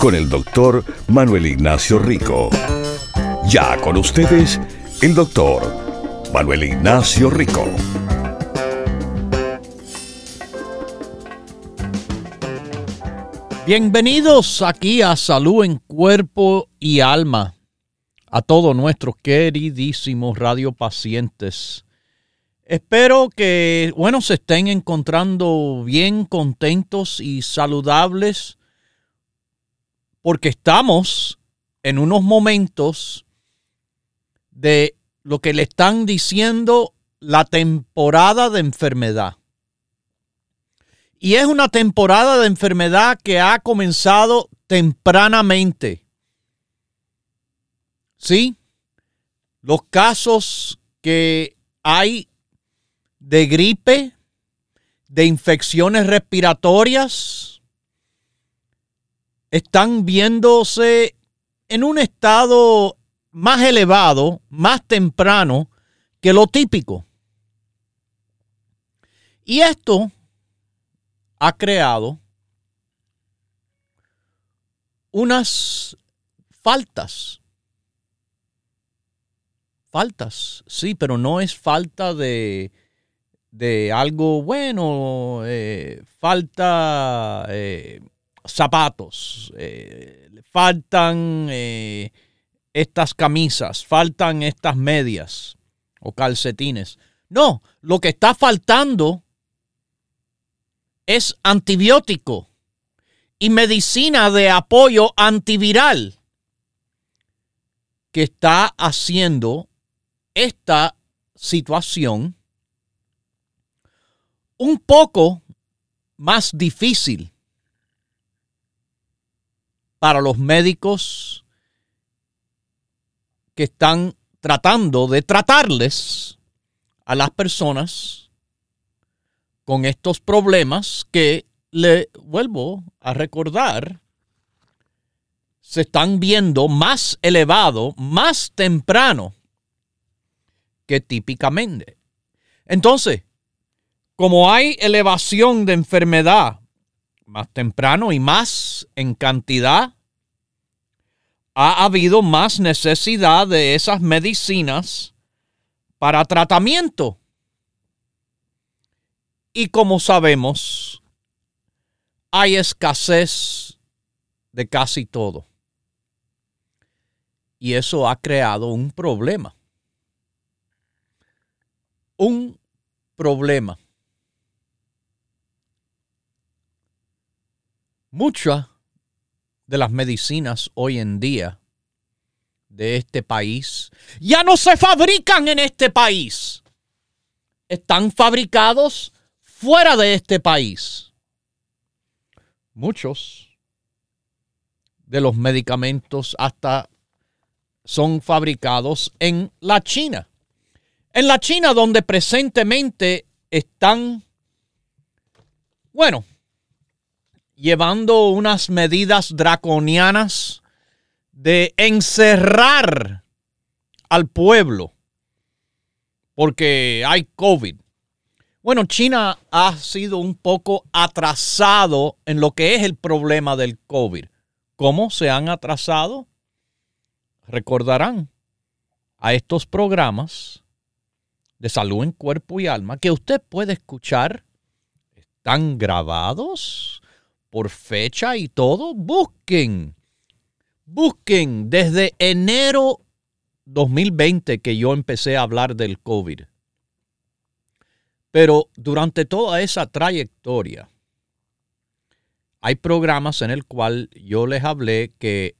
con el doctor Manuel Ignacio Rico. Ya con ustedes, el doctor Manuel Ignacio Rico. Bienvenidos aquí a Salud en Cuerpo y Alma, a todos nuestros queridísimos radiopacientes. Espero que, bueno, se estén encontrando bien contentos y saludables porque estamos en unos momentos de lo que le están diciendo la temporada de enfermedad. Y es una temporada de enfermedad que ha comenzado tempranamente. ¿Sí? Los casos que hay de gripe, de infecciones respiratorias, están viéndose en un estado más elevado, más temprano que lo típico. Y esto ha creado unas faltas. Faltas, sí, pero no es falta de, de algo bueno, eh, falta eh, zapatos, eh, faltan eh, estas camisas, faltan estas medias o calcetines. No, lo que está faltando es antibiótico y medicina de apoyo antiviral que está haciendo esta situación un poco más difícil para los médicos que están tratando de tratarles a las personas con estos problemas que le vuelvo a recordar se están viendo más elevado, más temprano que típicamente. Entonces, como hay elevación de enfermedad más temprano y más en cantidad, ha habido más necesidad de esas medicinas para tratamiento. Y como sabemos, hay escasez de casi todo. Y eso ha creado un problema. Un problema. Muchas de las medicinas hoy en día de este país ya no se fabrican en este país. Están fabricados fuera de este país. Muchos de los medicamentos hasta son fabricados en la China. En la China donde presentemente están, bueno, llevando unas medidas draconianas de encerrar al pueblo porque hay COVID. Bueno, China ha sido un poco atrasado en lo que es el problema del COVID. ¿Cómo se han atrasado? Recordarán a estos programas de salud en cuerpo y alma que usted puede escuchar. Están grabados por fecha y todo, busquen, busquen desde enero 2020 que yo empecé a hablar del COVID. Pero durante toda esa trayectoria, hay programas en el cual yo les hablé que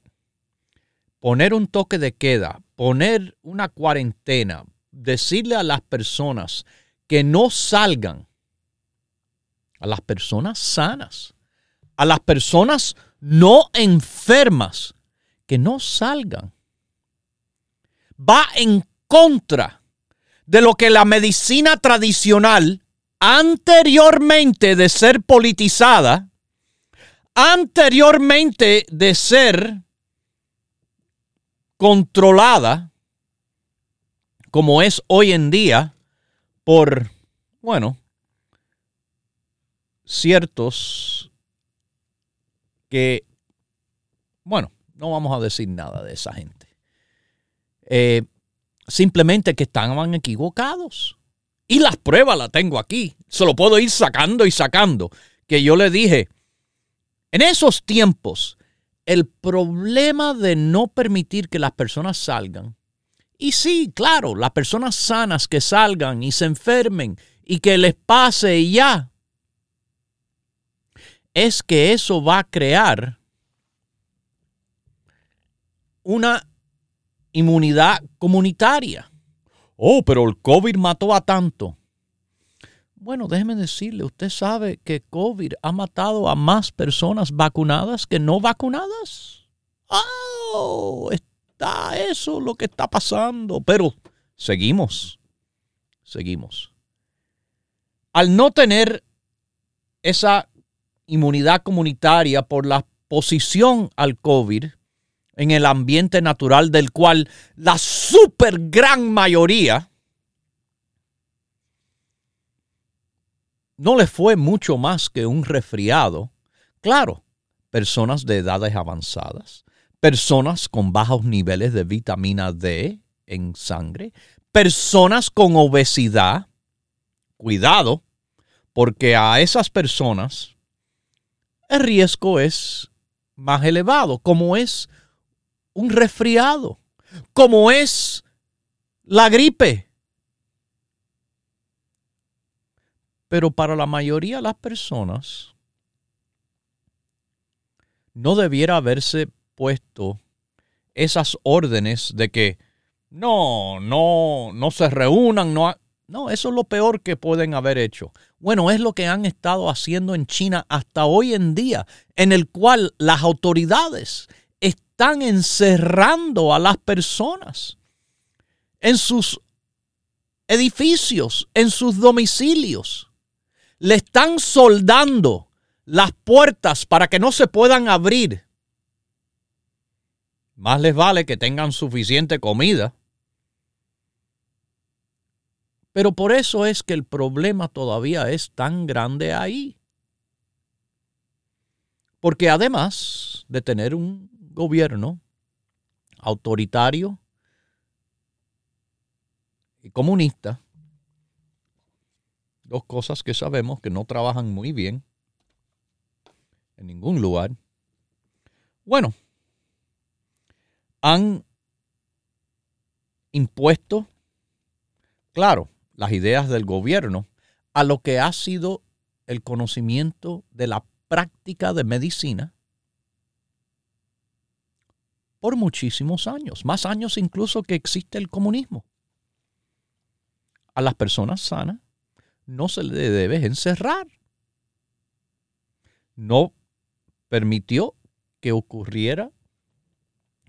poner un toque de queda, poner una cuarentena, decirle a las personas que no salgan, a las personas sanas, a las personas no enfermas que no salgan. Va en contra de lo que la medicina tradicional, anteriormente de ser politizada, anteriormente de ser controlada, como es hoy en día, por, bueno, ciertos que, bueno, no vamos a decir nada de esa gente. Eh, simplemente que estaban equivocados. Y las pruebas las tengo aquí. Se lo puedo ir sacando y sacando. Que yo le dije, en esos tiempos, el problema de no permitir que las personas salgan, y sí, claro, las personas sanas que salgan y se enfermen y que les pase y ya, es que eso va a crear una inmunidad comunitaria. Oh, pero el COVID mató a tanto. Bueno, déjeme decirle, usted sabe que COVID ha matado a más personas vacunadas que no vacunadas. Oh, está eso lo que está pasando. Pero seguimos, seguimos. Al no tener esa inmunidad comunitaria por la posición al COVID en el ambiente natural del cual la super gran mayoría no le fue mucho más que un resfriado. Claro, personas de edades avanzadas, personas con bajos niveles de vitamina D en sangre, personas con obesidad. Cuidado, porque a esas personas el riesgo es más elevado, como es un resfriado, como es la gripe. Pero para la mayoría de las personas no debiera haberse puesto esas órdenes de que no, no, no se reúnan, no, no, eso es lo peor que pueden haber hecho. Bueno, es lo que han estado haciendo en China hasta hoy en día, en el cual las autoridades están encerrando a las personas en sus edificios, en sus domicilios le están soldando las puertas para que no se puedan abrir. Más les vale que tengan suficiente comida. Pero por eso es que el problema todavía es tan grande ahí. Porque además de tener un gobierno autoritario y comunista, Dos cosas que sabemos que no trabajan muy bien en ningún lugar. Bueno, han impuesto, claro, las ideas del gobierno a lo que ha sido el conocimiento de la práctica de medicina por muchísimos años, más años incluso que existe el comunismo. A las personas sanas no se le debe encerrar. No permitió que ocurriera,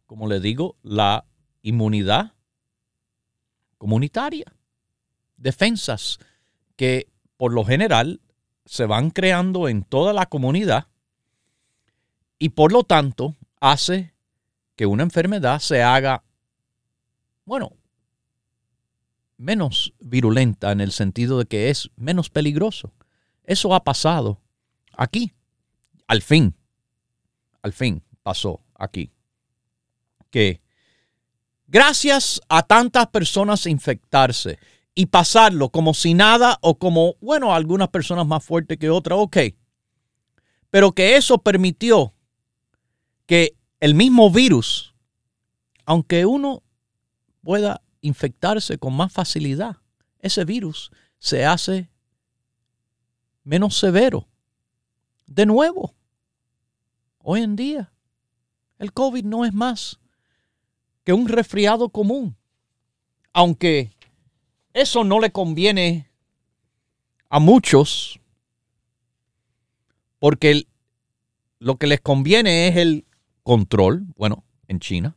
como le digo, la inmunidad comunitaria. Defensas que por lo general se van creando en toda la comunidad y por lo tanto hace que una enfermedad se haga, bueno, menos virulenta en el sentido de que es menos peligroso. Eso ha pasado aquí. Al fin, al fin pasó aquí. Que gracias a tantas personas infectarse y pasarlo como si nada o como, bueno, algunas personas más fuertes que otras, ok. Pero que eso permitió que el mismo virus, aunque uno pueda infectarse con más facilidad. Ese virus se hace menos severo. De nuevo, hoy en día, el COVID no es más que un resfriado común. Aunque eso no le conviene a muchos, porque lo que les conviene es el control. Bueno, en China,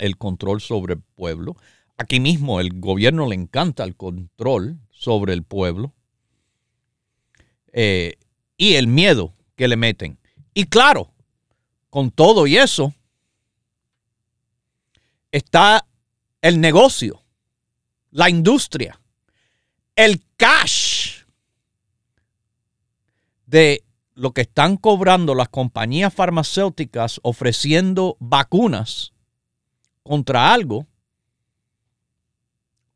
el control sobre el pueblo. Aquí mismo el gobierno le encanta el control sobre el pueblo eh, y el miedo que le meten. Y claro, con todo y eso, está el negocio, la industria, el cash de lo que están cobrando las compañías farmacéuticas ofreciendo vacunas contra algo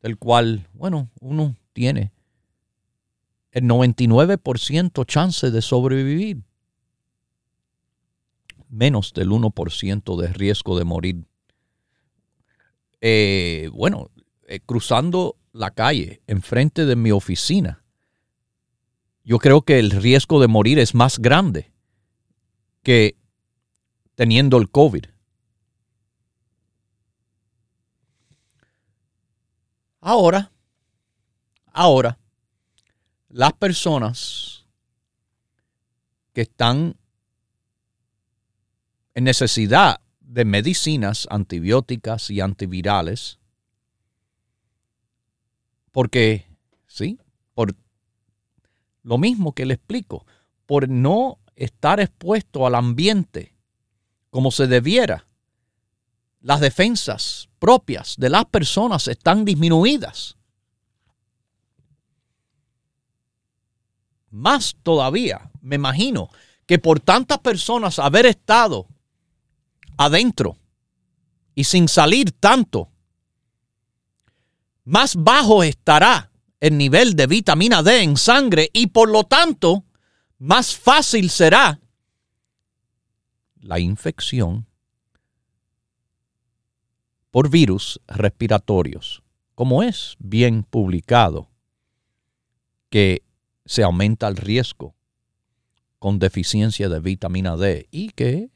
del cual, bueno, uno tiene el 99% chance de sobrevivir, menos del 1% de riesgo de morir. Eh, bueno, eh, cruzando la calle enfrente de mi oficina, yo creo que el riesgo de morir es más grande que teniendo el COVID. Ahora, ahora, las personas que están en necesidad de medicinas antibióticas y antivirales, porque, sí, por lo mismo que le explico, por no estar expuesto al ambiente como se debiera, las defensas propias de las personas están disminuidas. Más todavía, me imagino que por tantas personas haber estado adentro y sin salir tanto, más bajo estará el nivel de vitamina D en sangre y por lo tanto más fácil será la infección por virus respiratorios, como es bien publicado que se aumenta el riesgo con deficiencia de vitamina D y que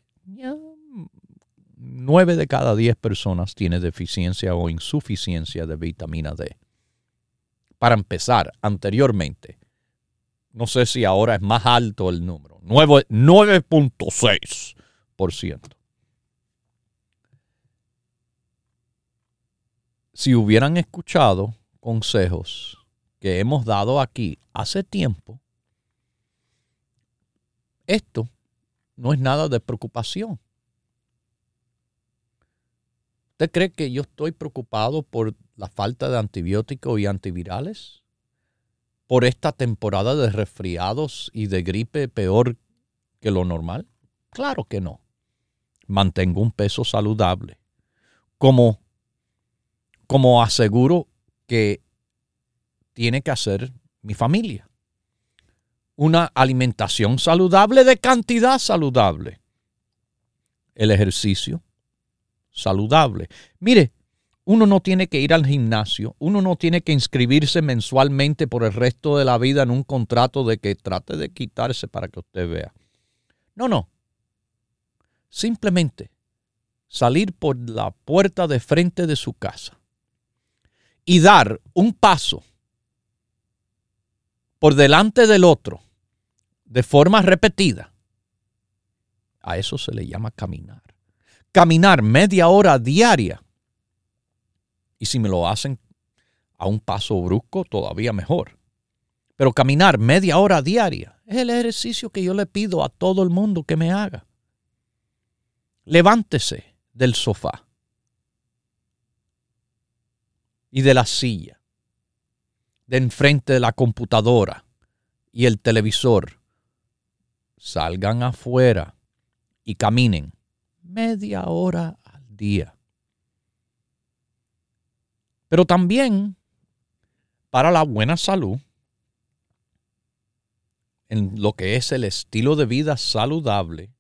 9 de cada 10 personas tiene deficiencia o insuficiencia de vitamina D. Para empezar, anteriormente, no sé si ahora es más alto el número, 9.6%. Si hubieran escuchado consejos que hemos dado aquí hace tiempo, esto no es nada de preocupación. ¿Usted cree que yo estoy preocupado por la falta de antibióticos y antivirales? ¿Por esta temporada de resfriados y de gripe peor que lo normal? Claro que no. Mantengo un peso saludable. Como, como aseguro que tiene que hacer mi familia. Una alimentación saludable de cantidad saludable. El ejercicio, saludable. Mire, uno no tiene que ir al gimnasio, uno no tiene que inscribirse mensualmente por el resto de la vida en un contrato de que trate de quitarse para que usted vea. No, no. Simplemente salir por la puerta de frente de su casa y dar un paso por delante del otro de forma repetida. A eso se le llama caminar caminar media hora diaria. Y si me lo hacen a un paso brusco, todavía mejor. Pero caminar media hora diaria es el ejercicio que yo le pido a todo el mundo que me haga. Levántese del sofá y de la silla, de enfrente de la computadora y el televisor. Salgan afuera y caminen media hora al día. Pero también para la buena salud, en lo que es el estilo de vida saludable,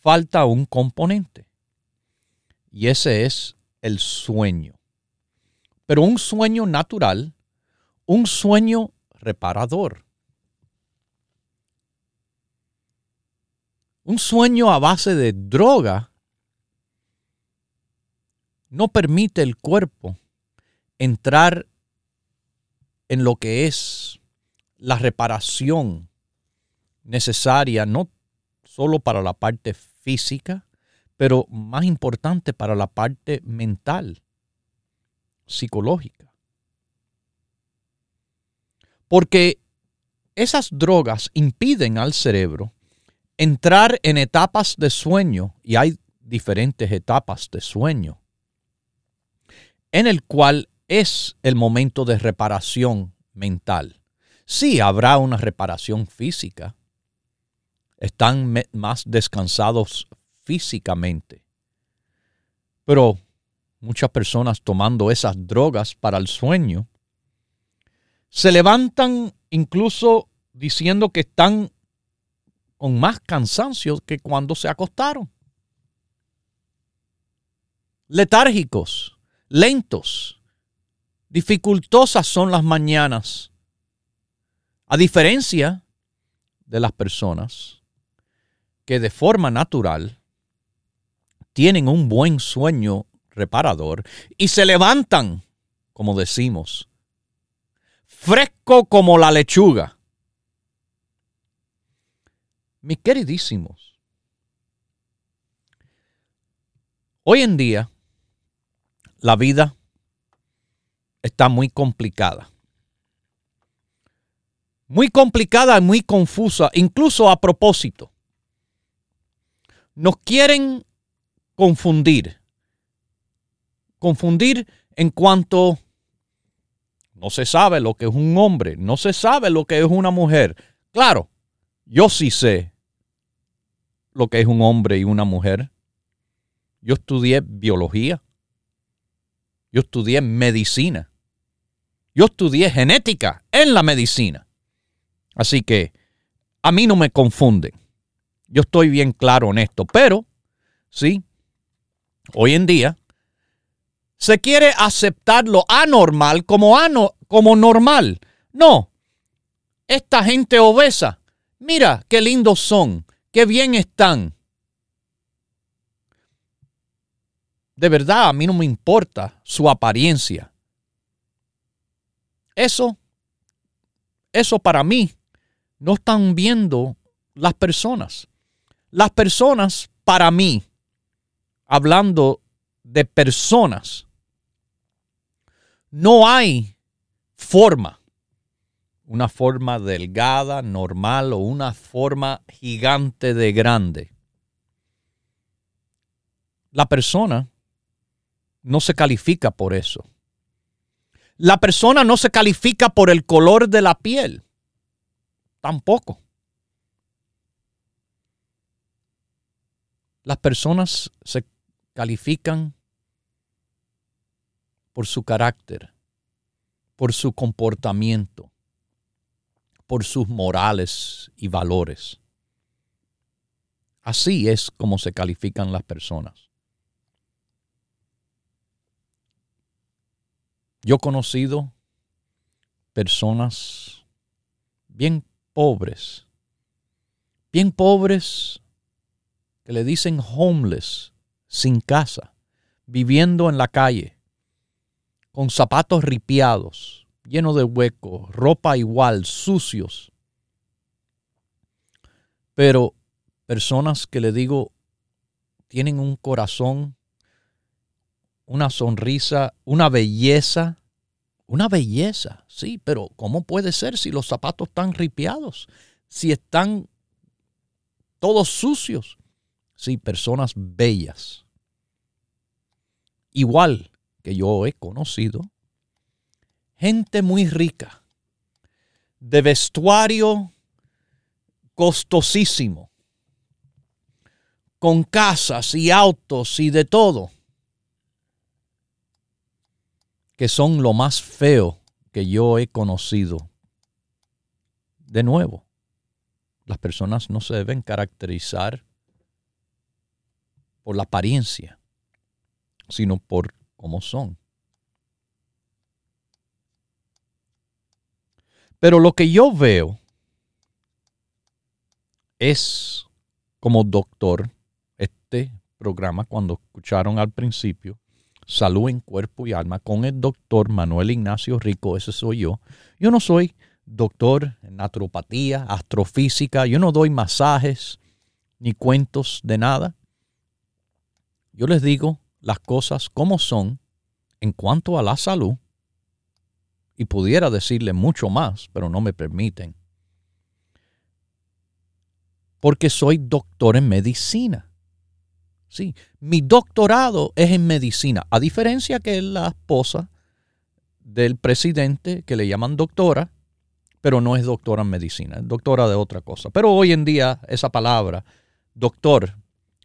falta un componente. Y ese es el sueño. Pero un sueño natural, un sueño reparador. Un sueño a base de droga no permite el cuerpo entrar en lo que es la reparación necesaria, no solo para la parte física, pero más importante para la parte mental, psicológica. Porque esas drogas impiden al cerebro entrar en etapas de sueño, y hay diferentes etapas de sueño, en el cual es el momento de reparación mental. Sí, habrá una reparación física. Están más descansados físicamente. Pero muchas personas tomando esas drogas para el sueño se levantan incluso diciendo que están con más cansancio que cuando se acostaron. Letárgicos, lentos, dificultosas son las mañanas. A diferencia de las personas que de forma natural tienen un buen sueño reparador y se levantan, como decimos, fresco como la lechuga. Mis queridísimos, hoy en día la vida está muy complicada. Muy complicada y muy confusa, incluso a propósito. Nos quieren confundir. Confundir en cuanto no se sabe lo que es un hombre, no se sabe lo que es una mujer. Claro, yo sí sé lo que es un hombre y una mujer. Yo estudié biología. Yo estudié medicina. Yo estudié genética en la medicina. Así que a mí no me confunden. Yo estoy bien claro en esto. Pero, sí, hoy en día se quiere aceptar lo anormal como, como normal. No, esta gente obesa, mira qué lindos son, qué bien están. De verdad, a mí no me importa su apariencia. Eso, eso para mí no están viendo las personas. Las personas, para mí, hablando de personas, no hay forma, una forma delgada, normal o una forma gigante de grande. La persona no se califica por eso. La persona no se califica por el color de la piel. Tampoco. Las personas se califican por su carácter, por su comportamiento, por sus morales y valores. Así es como se califican las personas. Yo he conocido personas bien pobres, bien pobres que le dicen homeless, sin casa, viviendo en la calle, con zapatos ripiados, llenos de huecos, ropa igual, sucios. Pero personas que le digo tienen un corazón una sonrisa, una belleza, una belleza, sí, pero ¿cómo puede ser si los zapatos están ripiados? Si están todos sucios. Sí, personas bellas. Igual que yo he conocido, gente muy rica, de vestuario costosísimo, con casas y autos y de todo que son lo más feo que yo he conocido. De nuevo, las personas no se deben caracterizar por la apariencia, sino por cómo son. Pero lo que yo veo es como doctor, este programa, cuando escucharon al principio, Salud en Cuerpo y Alma con el doctor Manuel Ignacio Rico, ese soy yo. Yo no soy doctor en naturopatía, astrofísica, yo no doy masajes ni cuentos de nada. yo les digo las cosas como son en cuanto a la salud y pudiera decirle mucho más, pero no me permiten. Porque soy doctor en medicina. Sí, mi doctorado es en medicina, a diferencia que la esposa del presidente, que le llaman doctora, pero no es doctora en medicina, es doctora de otra cosa. Pero hoy en día esa palabra, doctor,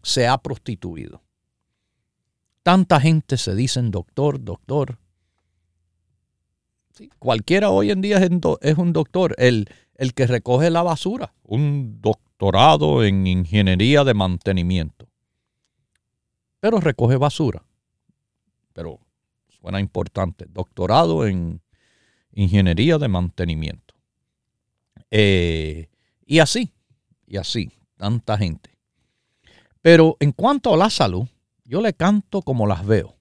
se ha prostituido. Tanta gente se dicen doctor, doctor, Cualquiera hoy en día es, un doctor, el, el que recoge la basura, un doctorado en ingeniería de mantenimiento. Pero recoge basura. Pero suena importante, doctorado en ingeniería de mantenimiento. Eh, y así, y así, tanta gente. Pero en cuanto a la salud, yo le canto como las veo.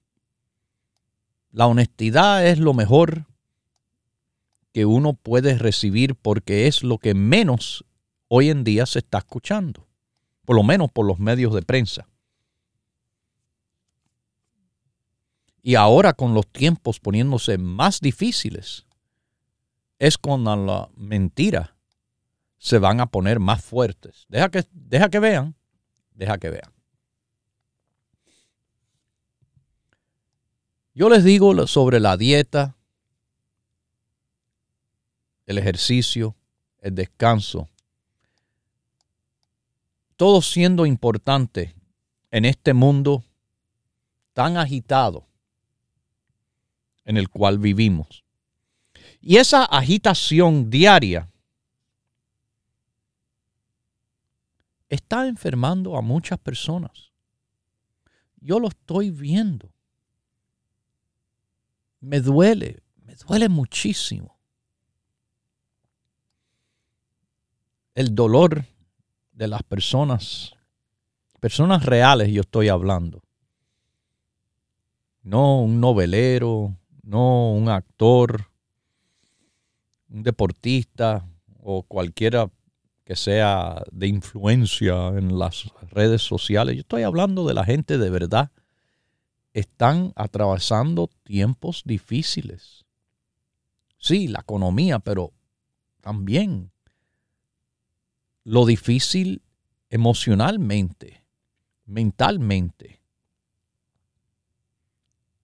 La honestidad es lo mejor que uno puede recibir porque es lo que menos hoy en día se está escuchando, por lo menos por los medios de prensa. Y ahora con los tiempos poniéndose más difíciles, es cuando la mentira se van a poner más fuertes. Deja que, deja que vean, deja que vean. Yo les digo sobre la dieta, el ejercicio, el descanso, todo siendo importante en este mundo tan agitado en el cual vivimos. Y esa agitación diaria está enfermando a muchas personas. Yo lo estoy viendo. Me duele, me duele muchísimo. El dolor de las personas, personas reales yo estoy hablando. No un novelero, no un actor, un deportista o cualquiera que sea de influencia en las redes sociales. Yo estoy hablando de la gente de verdad. Están atravesando tiempos difíciles. Sí, la economía, pero también lo difícil emocionalmente, mentalmente,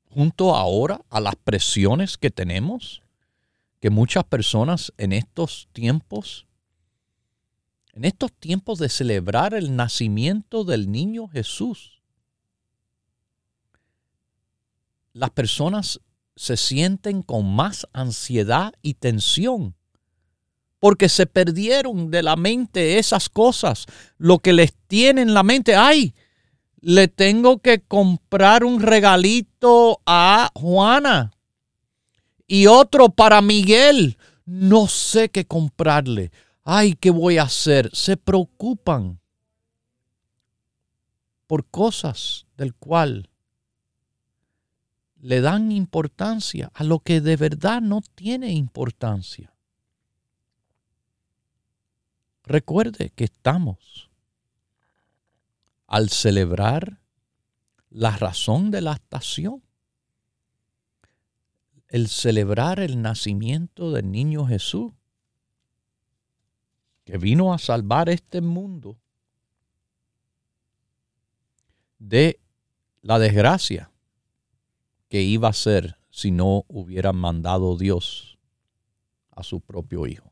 junto ahora a las presiones que tenemos, que muchas personas en estos tiempos, en estos tiempos de celebrar el nacimiento del niño Jesús, las personas se sienten con más ansiedad y tensión porque se perdieron de la mente esas cosas, lo que les tiene en la mente, ay, le tengo que comprar un regalito a Juana y otro para Miguel, no sé qué comprarle, ay, ¿qué voy a hacer? Se preocupan por cosas del cual le dan importancia a lo que de verdad no tiene importancia. Recuerde que estamos al celebrar la razón de la estación, el celebrar el nacimiento del niño Jesús, que vino a salvar este mundo de la desgracia que iba a ser si no hubiera mandado Dios a su propio Hijo.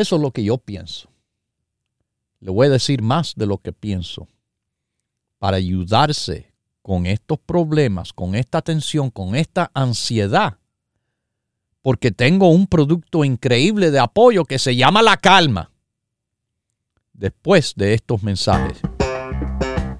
Eso es lo que yo pienso. Le voy a decir más de lo que pienso. Para ayudarse con estos problemas, con esta tensión, con esta ansiedad. Porque tengo un producto increíble de apoyo que se llama la calma. Después de estos mensajes.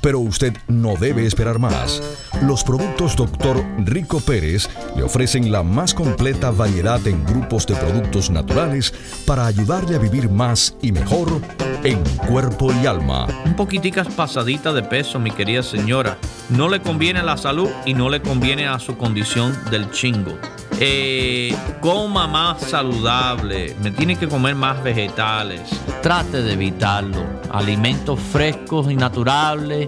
pero usted no debe esperar más. Los productos Dr. Rico Pérez le ofrecen la más completa variedad en grupos de productos naturales para ayudarle a vivir más y mejor en cuerpo y alma. Un poquiticas pasadita de peso, mi querida señora. No le conviene a la salud y no le conviene a su condición del chingo. Eh, coma más saludable, me tiene que comer más vegetales. Trate de evitarlo. Alimentos frescos y naturales,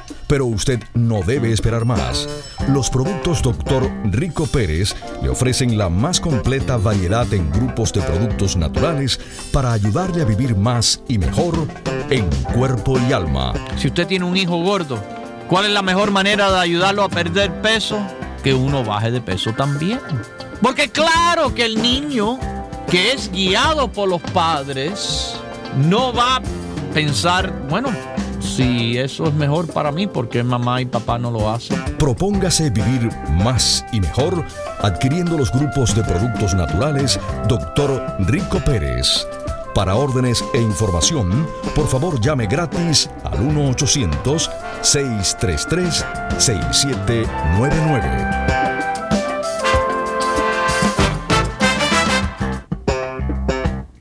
Pero usted no debe esperar más. Los productos Dr. Rico Pérez le ofrecen la más completa variedad en grupos de productos naturales para ayudarle a vivir más y mejor en cuerpo y alma. Si usted tiene un hijo gordo, ¿cuál es la mejor manera de ayudarlo a perder peso? Que uno baje de peso también. Porque claro que el niño que es guiado por los padres, no va a pensar, bueno, si eso es mejor para mí, porque mamá y papá no lo hacen? Propóngase vivir más y mejor adquiriendo los grupos de productos naturales Dr. Rico Pérez. Para órdenes e información, por favor llame gratis al 1-800-633-6799.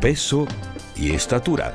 peso y estatura.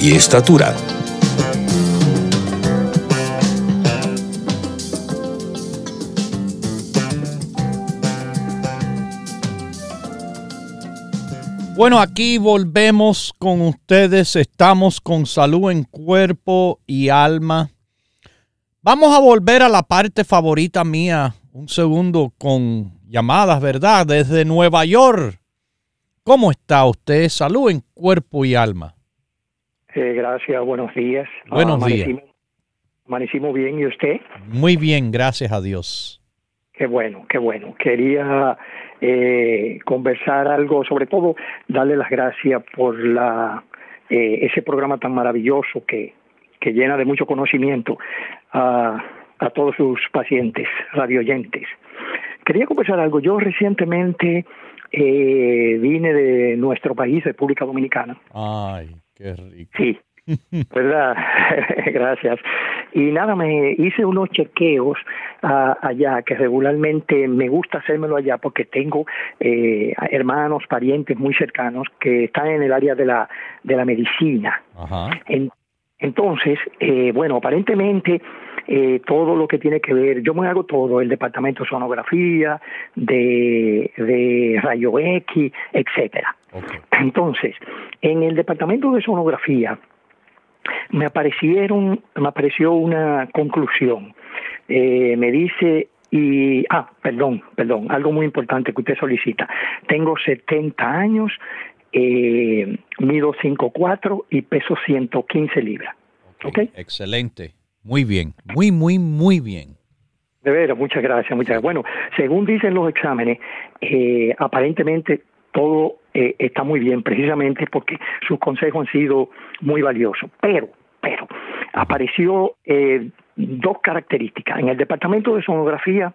y estatura. Bueno, aquí volvemos con ustedes. Estamos con salud en cuerpo y alma. Vamos a volver a la parte favorita mía, un segundo con llamadas, ¿verdad? Desde Nueva York. ¿Cómo está usted? Salud en cuerpo y alma. Eh, gracias, buenos días. Buenos días. Amanecimos bien, ¿y usted? Muy bien, gracias a Dios. Qué bueno, qué bueno. Quería eh, conversar algo, sobre todo darle las gracias por la eh, ese programa tan maravilloso que, que llena de mucho conocimiento a, a todos sus pacientes, radioyentes. Quería conversar algo. Yo recientemente eh, vine de nuestro país, República Dominicana. Ay, qué rico. Sí, ¿verdad? Gracias. Y nada, me hice unos chequeos uh, allá que regularmente me gusta hacérmelo allá porque tengo eh, hermanos, parientes muy cercanos que están en el área de la, de la medicina. Ajá. En, entonces, eh, bueno, aparentemente eh, todo lo que tiene que ver, yo me hago todo, el departamento de sonografía, de, de rayo X, etcétera. Okay. Entonces, en el departamento de sonografía me aparecieron, me apareció una conclusión. Eh, me dice y ah, perdón, perdón, algo muy importante que usted solicita. Tengo 70 años, eh, mido 5'4 y peso 115 libras. ¿Okay? Excelente. Muy bien, muy, muy, muy bien. De veras, muchas gracias, muchas gracias. Bueno, según dicen los exámenes, eh, aparentemente todo eh, está muy bien, precisamente porque sus consejos han sido muy valiosos. Pero, pero, apareció eh, dos características. En el departamento de sonografía,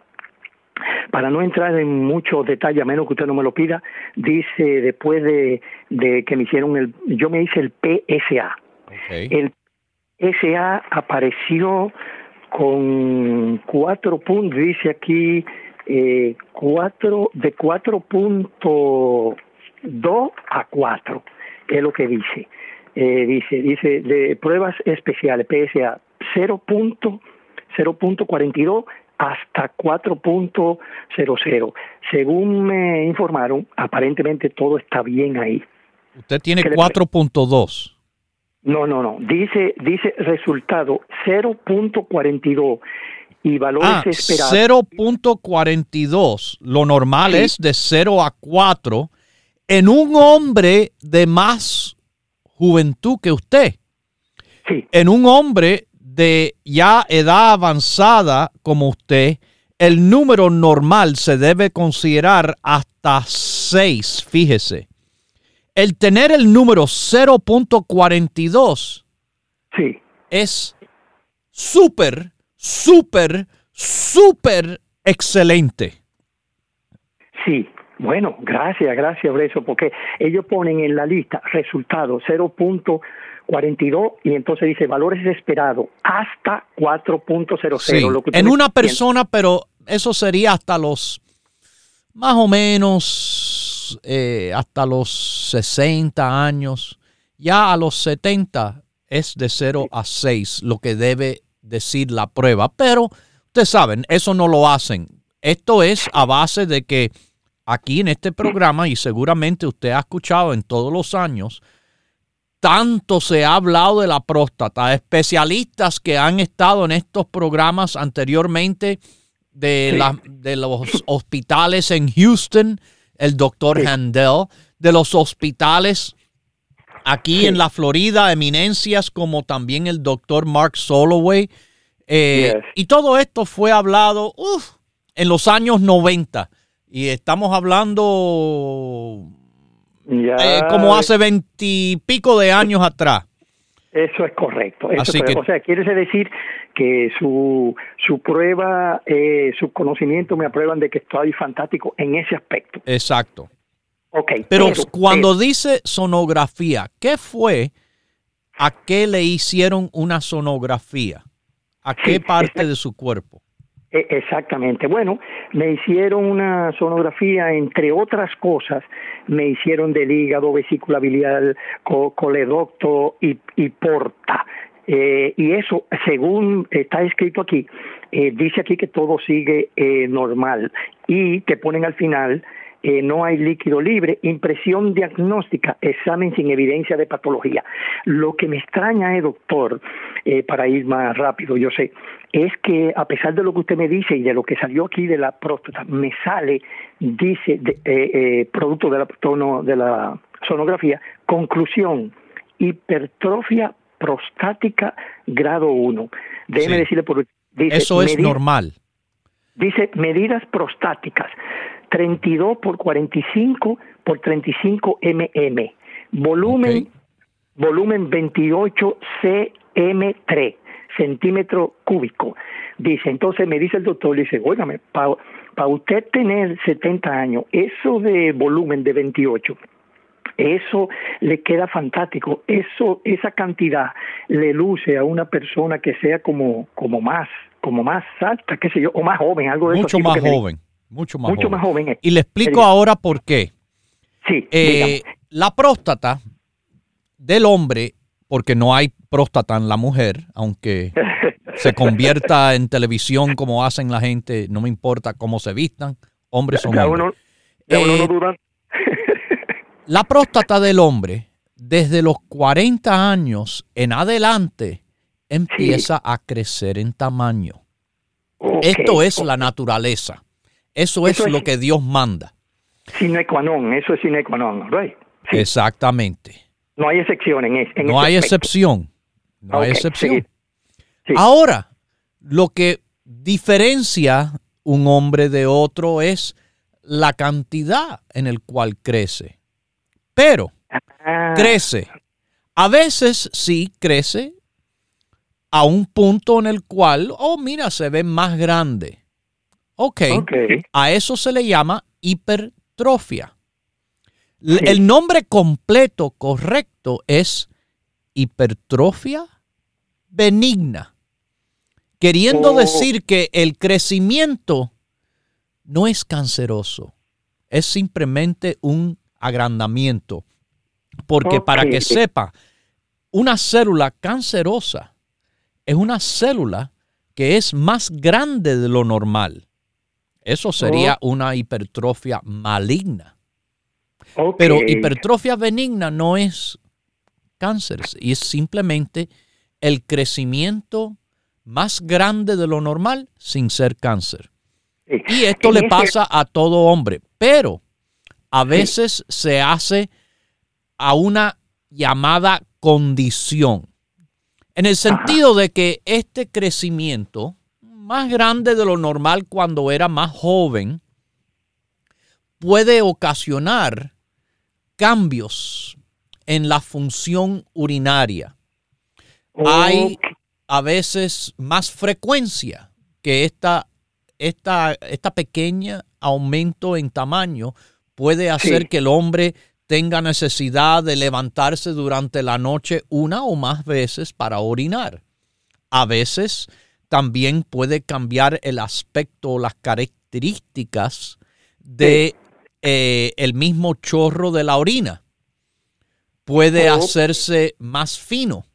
para no entrar en muchos detalles, a menos que usted no me lo pida, dice después de, de que me hicieron el, yo me hice el PSA. Okay. El SA apareció con cuatro puntos, dice aquí, eh, cuatro, de 4.2 a 4, es lo que dice. Eh, dice, dice, de pruebas especiales, PSA, 0.42 hasta 4.00. Según me informaron, aparentemente todo está bien ahí. Usted tiene 4.2. No, no, no. Dice, dice resultado 0.42 y valores ah, esperados. 0.42. Lo normal sí. es de 0 a 4 en un hombre de más juventud que usted. Sí. En un hombre de ya edad avanzada como usted, el número normal se debe considerar hasta 6, fíjese el tener el número 0.42 sí. es súper, súper, súper excelente. Sí, bueno, gracias, gracias por eso, porque ellos ponen en la lista resultados 0.42 y entonces dice valores esperados hasta 4.00. Sí, en una persona, pero eso sería hasta los más o menos eh, hasta los 60 años. Ya a los 70 es de 0 a 6 lo que debe decir la prueba. Pero ustedes saben, eso no lo hacen. Esto es a base de que aquí en este programa, y seguramente usted ha escuchado en todos los años, tanto se ha hablado de la próstata. Especialistas que han estado en estos programas anteriormente de, sí. la, de los hospitales en Houston, el doctor sí. Handel, de los hospitales aquí sí. en la Florida, eminencias como también el doctor Mark Soloway. Eh, yes. Y todo esto fue hablado uf, en los años 90. Y estamos hablando eh, como hace veintipico de años atrás. Eso es correcto. Eso Así es, que, o sea, quiere decir que su, su prueba, eh, sus conocimientos me aprueban de que estoy fantástico en ese aspecto. Exacto. Okay, pero, cuando dice sonografía, ¿qué fue? ¿A qué le hicieron una sonografía? ¿A qué parte de su cuerpo? E, exactamente. Bueno, me hicieron una sonografía, entre otras cosas, me hicieron del hígado, vesícula biliar, coledocto y, y porta. Eh, y eso, según está escrito aquí, eh, dice aquí que todo sigue eh, normal y te ponen al final eh, no hay líquido libre, impresión diagnóstica, examen sin evidencia de patología. Lo que me extraña, es, doctor, eh, para ir más rápido, yo sé, es que a pesar de lo que usted me dice y de lo que salió aquí de la próstata, me sale, dice, eh, producto de la, tono, de la sonografía, conclusión, hipertrofia prostática grado 1. Déjeme decirle por... Dice, Eso es normal. Dice medidas prostáticas. 32 por 45 por 35 mm. Volumen, volumen 28 cm3, centímetro cúbico. Dice, entonces me dice el doctor, le dice, óigame, para usted tener 70 años, eso de volumen de 28, eso le queda fantástico. Eso, esa cantidad le luce a una persona que sea como, como más, como más alta, qué sé yo, o más joven, algo de Mucho eso. Mucho más joven. Mucho más Mucho joven. más joven. Y le explico ahora por qué. Sí. Eh, la próstata del hombre, porque no hay próstata en la mujer, aunque se convierta en televisión como hacen la gente, no me importa cómo se vistan, hombres son hombres. Eh, la próstata del hombre, desde los 40 años en adelante, empieza a crecer en tamaño. Esto es la naturaleza. Eso, es, lo que Dios manda. Sine qua non, eso es sine qua non, right? Exactamente. No hay excepción en, en No hay excepción. No hay excepción. Ahora, lo que diferencia un hombre de otro es la cantidad en el cual crece. Pero ah. crece. A veces sí crece a un punto en el cual, oh, mira, se ve más grande. Ok. A eso se le llama hipertrofia. El nombre completo correcto es hipertrofia benigna, queriendo oh. decir que el crecimiento no es canceroso, es simplemente un agrandamiento. Porque para que sepa, una célula cancerosa es una célula que es más grande de lo normal. Eso sería oh. una hipertrofia maligna. Pero hipertrofia benigna no es cáncer, es simplemente el crecimiento más grande de lo normal sin ser cáncer. Y esto le pasa a todo hombre, pero a veces se hace a una llamada condición, en el sentido de que este crecimiento más grande de lo normal cuando era más joven, puede ocasionar cambios en la función urinaria. Hay a veces más frecuencia que esta, esta, esta pequeña aumento en tamaño puede hacer que el hombre tenga necesidad de levantarse durante la noche una o más veces para orinar. A veces también puede cambiar el aspecto, las características de eh, el mismo chorro de la orina. Puede hacerse más fino.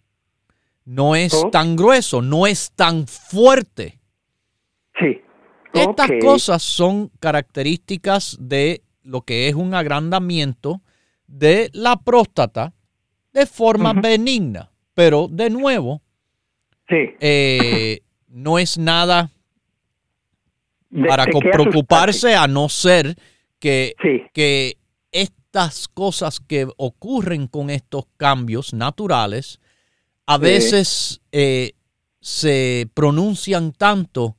No es tan grueso, no es tan fuerte. Sí. Estas cosas son características de lo que es un agrandamiento de la próstata de forma benigna. Pero de nuevo, sí. Eh, no es nada para preocuparse a no ser que, que estas cosas que ocurren con estos cambios naturales a veces eh, se pronuncian tanto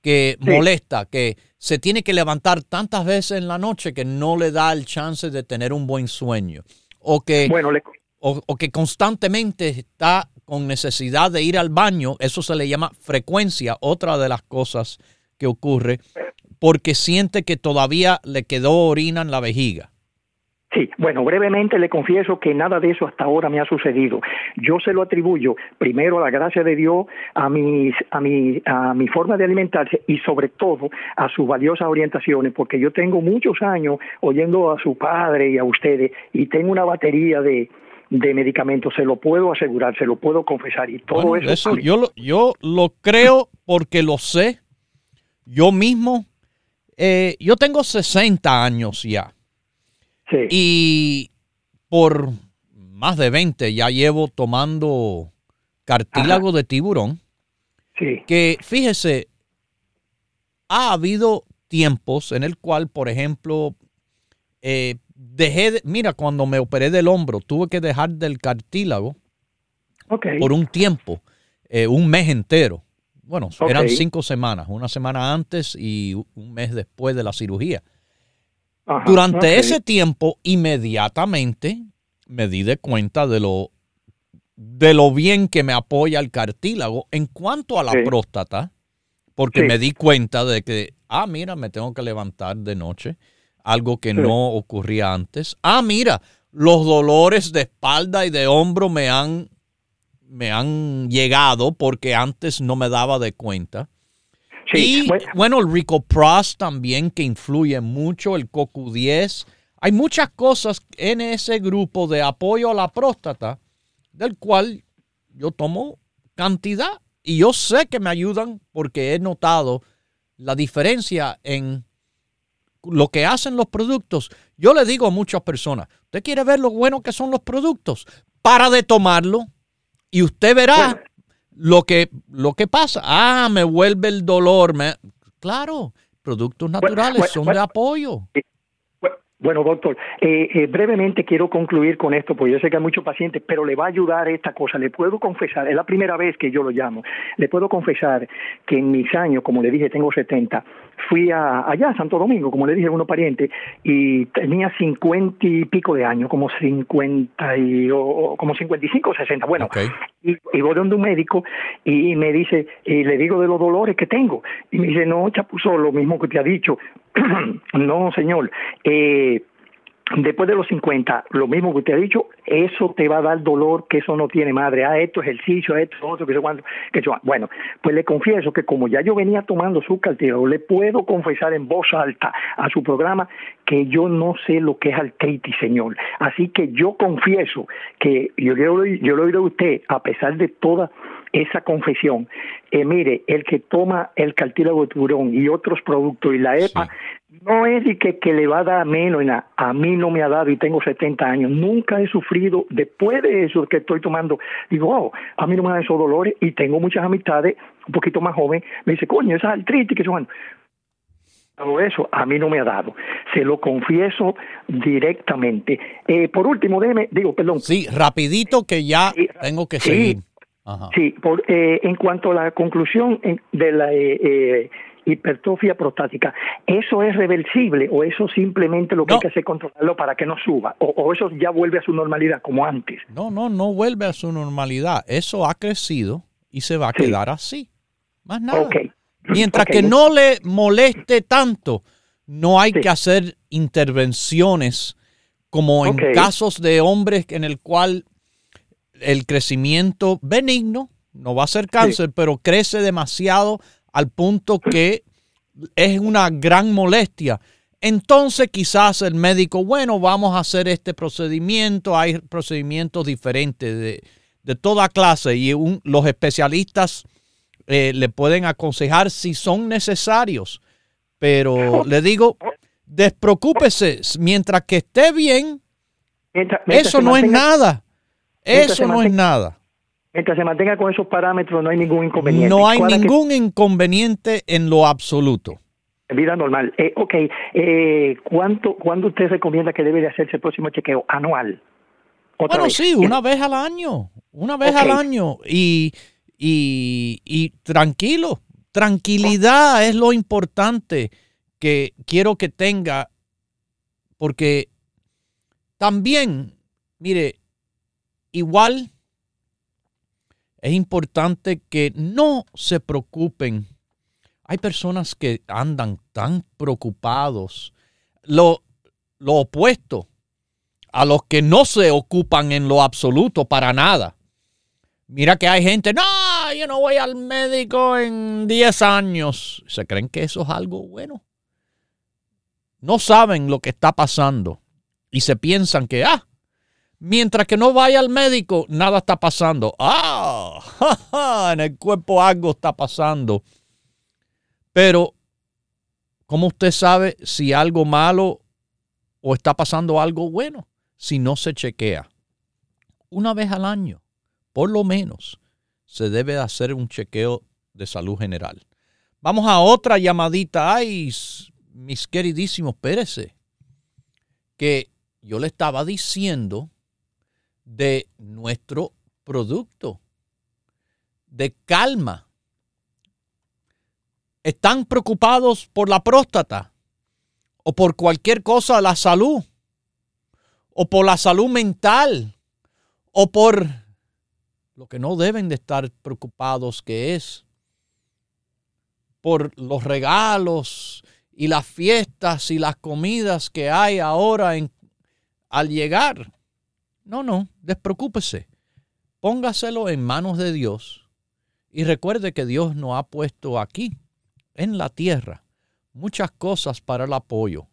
que molesta, que se tiene que levantar tantas veces en la noche que no le da el chance de tener un buen sueño. O que, o que constantemente está con necesidad de ir al baño, eso se le llama frecuencia, otra de las cosas que ocurre, porque siente que todavía le quedó orina en la vejiga. Sí, bueno, brevemente le confieso que nada de eso hasta ahora me ha sucedido. Yo se lo atribuyo primero a la gracia de Dios, a mis, a mi, a mi forma de alimentarse y sobre todo a sus valiosas orientaciones, porque yo tengo muchos años oyendo a su padre y a ustedes y tengo una batería de, de medicamentos, se lo puedo asegurar, se lo puedo confesar y todo eso. yo, lo, yo lo creo porque lo sé. Yo mismo, eh, yo tengo 60 años ya. Y por más de 20 ya llevo tomando cartílago de tiburón. Sí. Que fíjese, ha habido tiempos en el cual, por ejemplo, eh, dejé, de, mira, cuando me operé del hombro, tuve que dejar del cartílago por un tiempo, eh, un mes entero. Bueno, eran cinco semanas, una semana antes y un mes después de la cirugía. Durante ese tiempo, inmediatamente me di de cuenta de lo, de lo bien que me apoya el cartílago en cuanto a la próstata, porque me di cuenta de que, ah, mira, me tengo que levantar de noche, algo que no ocurría antes. Ah, mira, los dolores de espalda y de hombro me han, me han llegado porque antes no me daba de cuenta. Sí, y bueno, el Rico Pros también que influye mucho, el CoQ10. Hay muchas cosas en ese grupo de apoyo a la próstata del cual yo tomo cantidad y yo sé que me ayudan porque he notado la diferencia en lo que hacen los productos. Yo le digo a muchas personas, usted quiere ver lo bueno que son los productos, para de tomarlo y usted verá lo que, lo que pasa, ah, me vuelve el dolor. Me... Claro, productos naturales son de apoyo. Bueno, doctor, eh, eh, brevemente quiero concluir con esto, porque yo sé que hay muchos pacientes, pero le va a ayudar esta cosa. Le puedo confesar, es la primera vez que yo lo llamo, le puedo confesar que en mis años, como le dije, tengo 70, fui a, allá a Santo Domingo, como le dije a unos parientes, y tenía 50 y pico de años, como 50 y, o, como 55 o 60. Bueno, y, y, voy donde un médico y me dice, y le digo de los dolores que tengo, y me dice, no, Chapuzo, lo mismo que te ha dicho, no, señor. Eh, después de los 50, lo mismo que usted ha dicho, eso te va a dar dolor, que eso no tiene madre. Ah, esto ejercicio, esto, otro, que sé cuánto. Que yo, bueno, pues le confieso que como ya yo venía tomando su cartero, le puedo confesar en voz alta a su programa que yo no sé lo que es artritis, señor. Así que yo confieso que yo, yo, yo lo oído a usted, a pesar de toda esa confesión. Eh, mire, el que toma el cartílago de tiburón y otros productos y la EPA, no es de que, que, le va a dar menos, a mí no me ha dado y tengo 70 años, nunca he sufrido, después de eso que estoy tomando, digo, oh, a mí no me dan esos dolores y tengo muchas amistades un poquito más joven, me dice, coño, esa artritis, que son eso a mí no me ha dado. Se lo confieso directamente. Eh, por último, déjeme, digo, perdón. Sí, rapidito que ya tengo que seguir. Sí, por, eh, en cuanto a la conclusión de la eh, eh, hipertrofia prostática, ¿eso es reversible o eso simplemente lo que hay que hacer es controlarlo para que no suba? O, eso ya vuelve a su normalidad como antes? No, no, no vuelve a su normalidad. Eso ha crecido y se va a quedar así. Más nada. Mientras que no le moleste tanto, no hay que hacer intervenciones como en casos de hombres en el cual el crecimiento benigno, no va a ser cáncer, pero crece demasiado al punto que es una gran molestia. Entonces quizás el médico, bueno, vamos a hacer este procedimiento, hay procedimientos diferentes de, de toda clase y los especialistas eh, le pueden aconsejar si son necesarios. Pero le digo, despreocúpese, mientras que esté bien, eso no es nada. Eso no es nada. Mientras se mantenga con esos parámetros no hay ningún inconveniente. No hay ningún inconveniente en lo absoluto. Vida normal. Eh, ok, eh, ¿cuánto, ¿cuándo usted recomienda que debe de hacerse el próximo chequeo? ¿Anual? bueno, sí, una vez al año. Una vez al año. Y, y, y tranquilo, tranquilidad es lo importante que quiero que tenga, porque también, mire, Igual es importante que no se preocupen. Hay personas que andan tan preocupados. Lo, lo opuesto. a los que no se ocupan en lo absoluto para nada. Mira que hay gente, no, yo no voy al médico en 10 años. Se creen que eso es algo bueno. No saben lo que está pasando y se piensan que, ah, mientras que no vaya al médico, nada está pasando. Ah, en el cuerpo algo está pasando. Pero, ¿cómo usted sabe si algo malo o está pasando algo bueno? Si no se chequea. Una vez al año, por lo menos, se debe hacer un chequeo de salud general. Vamos a otra llamadita. Ay, mis queridísimos Pérez, que yo le estaba diciendo de nuestro producto de calma. Están preocupados por la próstata o por cualquier cosa la salud o por la salud mental o por lo que no deben de estar preocupados que es por los regalos y las fiestas y las comidas que hay ahora en, al llegar. No, no, despreocúpese. Póngaselo en manos de Dios y recuerde que Dios nos ha puesto aquí, en la tierra, muchas cosas para el apoyo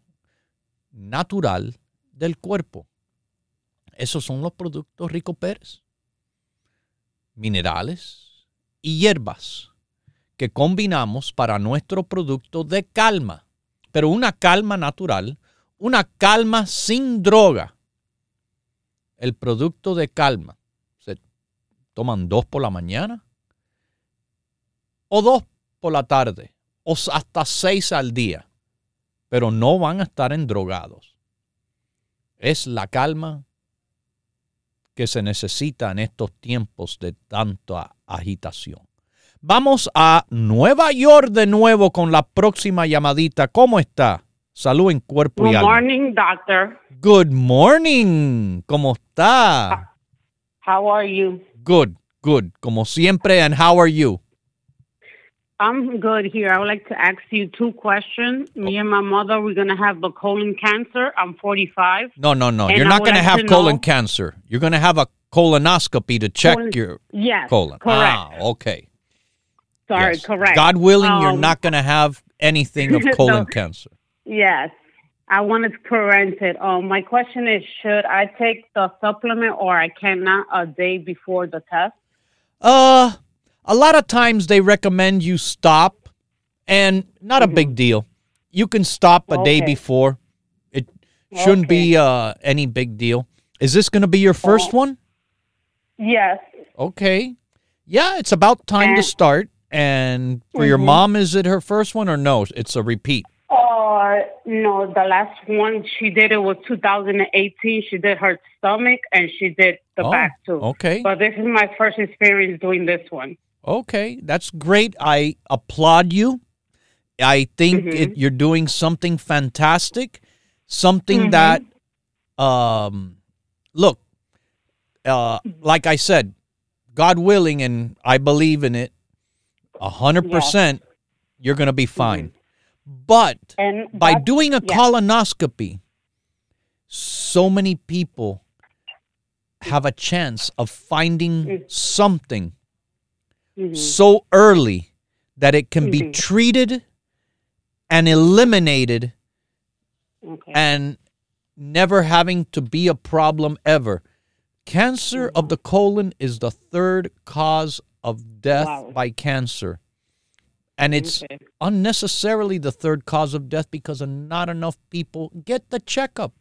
natural del cuerpo. Esos son los productos Rico Pérez. Minerales y hierbas que combinamos para nuestro producto de calma, pero una calma natural, una calma sin droga el producto de calma, se toman dos por la mañana o dos por la tarde o hasta seis al día, pero no van a estar endrogados. Es la calma que se necesita en estos tiempos de tanta agitación. Vamos a Nueva York de nuevo con la próxima llamadita. ¿Cómo está? Salud en cuerpo y alma. Good morning, doctor. Good morning. ¿Cómo está? How are you? Good, good. Como siempre, and how are you? I'm good here. I would like to ask you two questions. Me and my mother, we're going to have the colon cancer. I'm 45. No, no, no. You're not going to have colon know- cancer. You're going to have a colonoscopy to check Colon- your Yes, colon. correct. Ah, okay. Sorry, Yes. correct. God willing, you're Um, not going to have anything of colon cancer. Yes. I wanted to correct it. Um, my question is, should I take the supplement or I cannot a day before the test? Uh, a lot of times they recommend you stop, and not a big deal. You can stop a day Mm-hmm. Before. It shouldn't be uh, any big deal. Is this going to be your first Oh. one? Yes. Okay. Yeah, it's about time to start. And for your Mhm. mom, is it her first one or no? It's a repeat. Uh, no, the last one she did it was 2018. She did her stomach and she did the Oh, back too. okay. But this is my first experience doing this one. Okay, that's great. I applaud you. I think it, you're doing something fantastic, something that, um, look, uh, like I said, God willing, and I believe in it, a hundred percent, you're gonna be fine. But And by doing a yeah. colonoscopy, so many people have a chance of finding something Mhm. so early that it can be Mhm. treated and eliminated Okay. and never having to be a problem ever. Cancer of the colon is the third cause of death Wow. by cancer. And it's Okay. unnecessarily the third cause of death because not enough people get the checkup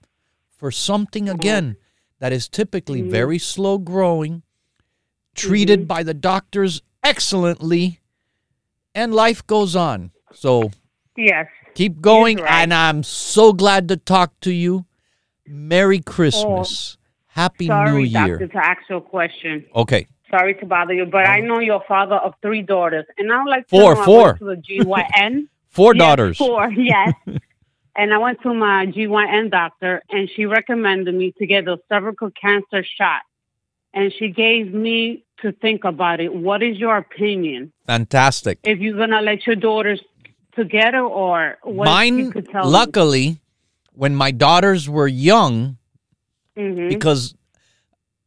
for something mm-hmm. again that is typically mm-hmm. very slow growing, treated mm-hmm. by the doctors excellently, and life goes on. So yes. keep going, right. and I'm so glad to talk to you. Merry oh. Christmas. Happy Sorry, New Year. doctor, to ask you a question. Okay. Sorry to bother you, but I know you're father of three daughters, and I would like to Four, know, four. to the GYN. Four Yes, daughters. Four, yes. and I went to my GYN doctor, and she recommended me to get a cervical cancer shot. And she gave me to think about it. What is your opinion? Fantastic. If you're gonna let your daughters together, or what Mine, could tell me? luckily, when my daughters were young, Mhm. because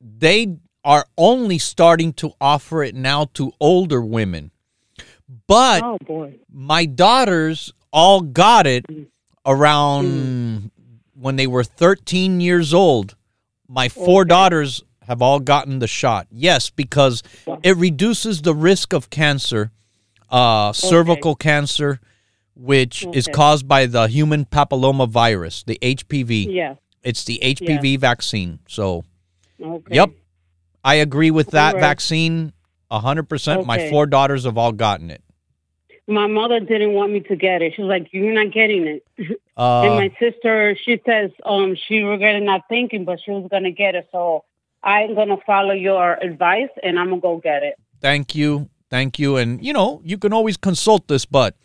they are only starting to offer it now to older women. But oh my daughters all got it around when they were 13 years old. My four Okay. daughters have all gotten the shot. Yes, because Wow. it reduces the risk of cancer, uh, cervical cancer, which is caused by the human papilloma virus, the HPV. Yeah. It's the HPV vaccine. So, Okay. yep, I agree with that Alright. vaccine 100%. My four daughters have all gotten it. My mother didn't want me to get it. She was like, "You're not getting it." and Uh, my sister, she says, um, she regretted not thinking, but she was gonna get it. So I'm gonna follow your advice, and I'm gonna go get it. thank you. Thank you. And, you know, you can always consult this, but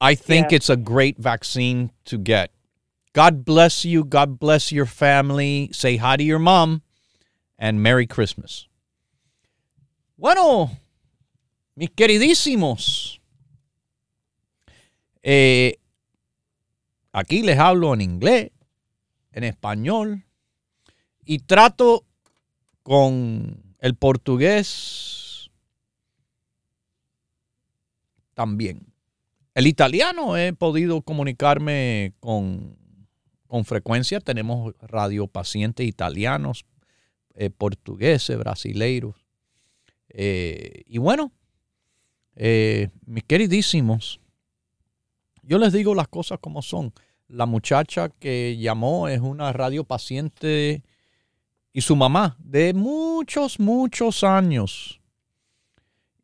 I think Yeah. it's a great vaccine to get. God bless you. God bless your family. Say hi to your mom and Merry Christmas. Bueno, mis queridísimos, eh, aquí les hablo en inglés, en español y trato con el portugués también. El italiano he podido comunicarme con, con frecuencia. Tenemos radiopacientes italianos, eh, portugueses, brasileiros. Eh, y bueno, eh, mis queridísimos, yo les digo las cosas como son. La muchacha que llamó es una radiopaciente y su mamá de muchos, muchos años.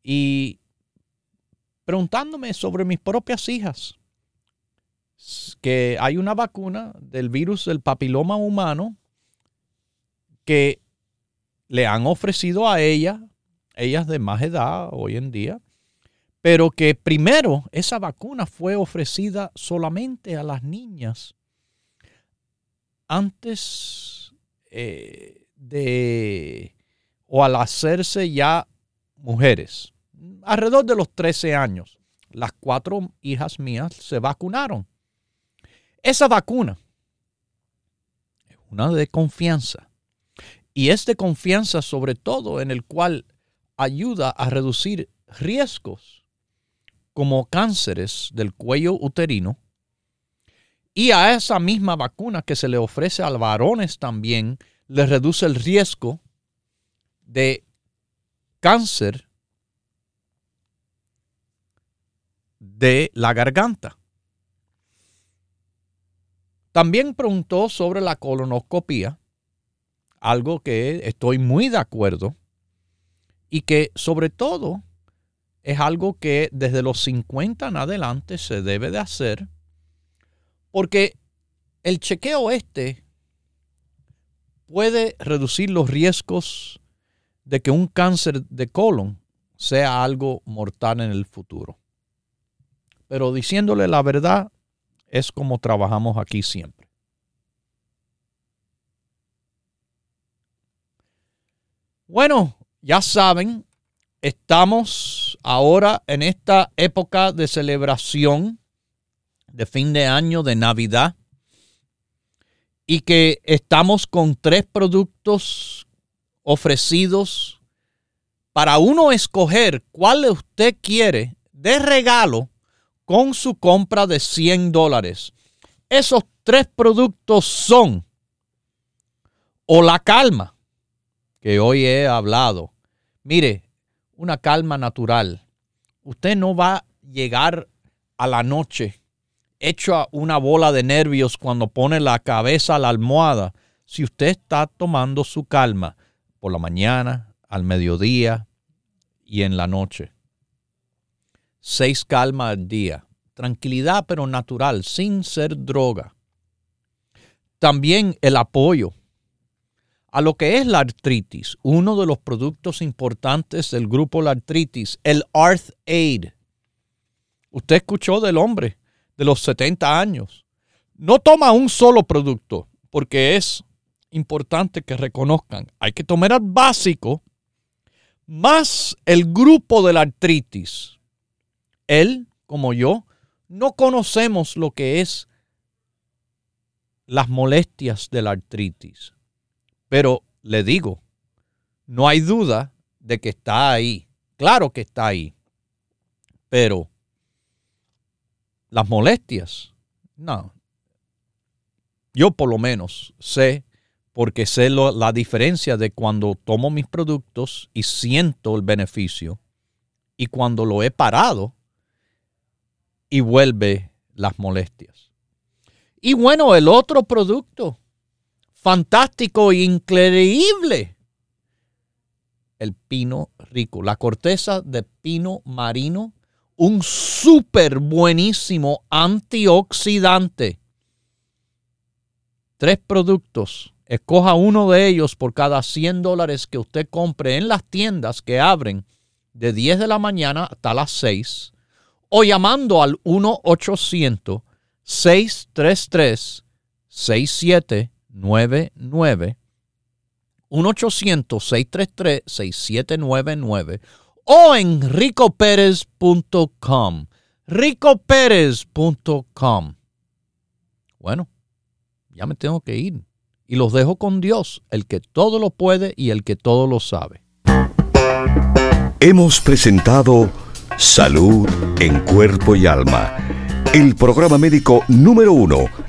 Y preguntándome sobre mis propias hijas, que hay una vacuna del virus del papiloma humano que le han ofrecido a ella, ellas de más edad hoy en día, pero que primero esa vacuna fue ofrecida solamente a las niñas antes eh, de o al hacerse ya mujeres, alrededor de los 13 años. Las cuatro hijas mías se vacunaron. Esa vacuna es una de confianza y es de confianza sobre todo en el cual ayuda a reducir riesgos como cánceres del cuello uterino y a esa misma vacuna que se le ofrece a los varones también le reduce el riesgo de cáncer de la garganta. También preguntó sobre la colonoscopía, algo que estoy muy de acuerdo y que sobre todo es algo que desde los 50 en adelante se debe de hacer porque el chequeo este puede reducir los riesgos de que un cáncer de colon sea algo mortal en el futuro. Pero diciéndole la verdad, es como trabajamos aquí siempre. Bueno, ya saben, estamos ahora en esta época de celebración de fin de año, de Navidad, y que estamos con tres productos ofrecidos para uno escoger cuál usted quiere de regalo con su compra de 100 dólares. Esos tres productos son o la calma, que hoy he hablado. Mire, una calma natural. Usted no va a llegar a la noche hecho a una bola de nervios cuando pone la cabeza a la almohada si usted está tomando su calma por la mañana, al mediodía y en la noche. Seis calmas al día. Tranquilidad pero natural, sin ser droga. También el apoyo a lo que es la artritis. Uno de los productos importantes del grupo La Artritis, el Arth Aid. Usted escuchó del hombre de los 70 años. No toma un solo producto porque es importante que reconozcan. Hay que tomar el básico más el grupo de la artritis. Él, como yo, no conocemos lo que es las molestias de la artritis. Pero le digo, no hay duda de que está ahí. Claro que está ahí. Pero las molestias, no. Yo por lo menos sé, porque sé la diferencia de cuando tomo mis productos y siento el beneficio y cuando lo he parado y vuelve las molestias. Y bueno, el otro producto, fantástico e increíble, el pino rico, la corteza de pino marino, un súper buenísimo antioxidante. Tres productos. Escoja uno de ellos por cada 100 dólares que usted compre en las tiendas que abren de 10 de la mañana hasta las 6 o llamando al 1-800-633-6799. 1-800-633-6799 o en ricoperez.com. ricoperez.com. Bueno, ya me tengo que ir y los dejo con Dios, el que todo lo puede y el que todo lo sabe. Hemos presentado Salud en Cuerpo y Alma, el programa médico número uno